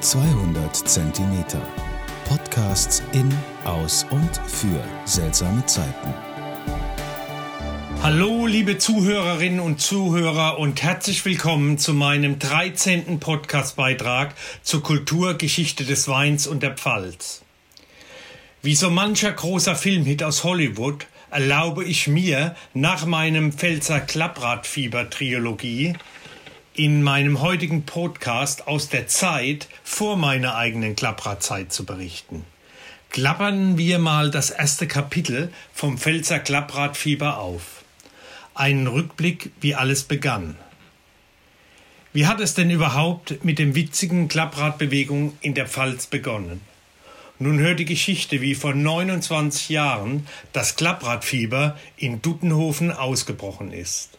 200 Zentimeter. Podcasts in, aus und für seltsame Zeiten. Hallo, liebe Zuhörerinnen und Zuhörer und herzlich willkommen zu meinem 13. Podcastbeitrag zur Kulturgeschichte des Weins und der Pfalz. Wie so mancher großer Filmhit aus Hollywood erlaube ich mir nach meinem Pfälzer Klappradfieber-Triologie in meinem heutigen Podcast aus der Zeit vor meiner eigenen Klappradzeit zu berichten. Klappern wir mal das erste Kapitel vom Pfälzer Klappradfieber auf. Einen Rückblick, wie alles begann. Wie hat es denn überhaupt mit dem witzigen Klappradbewegung in der Pfalz begonnen? Nun hört die Geschichte, wie vor 29 Jahren das Klappradfieber in Duttenhofen ausgebrochen ist.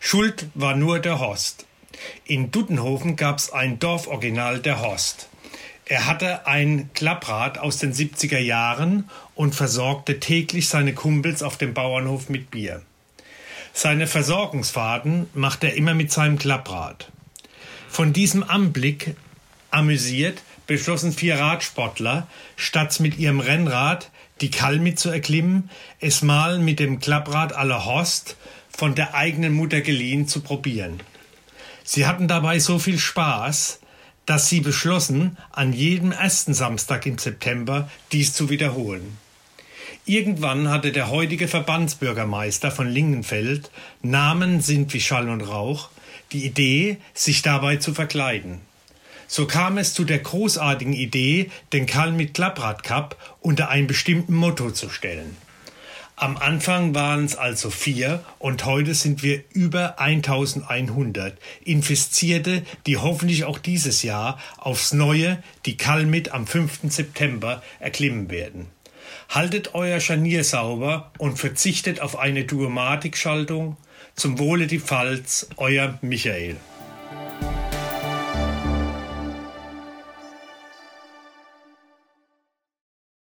Schuld war nur der Horst. In Duttenhofen gab's ein Dorforiginal der Horst. Er hatte ein Klapprad aus den 70er Jahren und versorgte täglich seine Kumpels auf dem Bauernhof mit Bier. Seine Versorgungsfahrten machte er immer mit seinem Klapprad. Von diesem Anblick amüsiert beschlossen vier Radsportler, statt mit ihrem Rennrad die Kalmi zu erklimmen, es mal mit dem Klapprad aller Horst von der eigenen Mutter geliehen zu probieren. Sie hatten dabei so viel Spaß, dass sie beschlossen, an jedem ersten Samstag im September dies zu wiederholen. Irgendwann hatte der heutige Verbandsbürgermeister von Lingenfeld, Namen sind wie Schall und Rauch, die Idee, sich dabei zu verkleiden. So kam es zu der großartigen Idee, den Karl mit Klapprad Cup unter einem bestimmten Motto zu stellen. Am Anfang waren es also vier und heute sind wir über 1100 Infizierte, die hoffentlich auch dieses Jahr aufs Neue die Kalmit am 5. September erklimmen werden. Haltet euer Scharnier sauber und verzichtet auf eine Duomatikschaltung. Zum Wohle die Pfalz, euer Michael.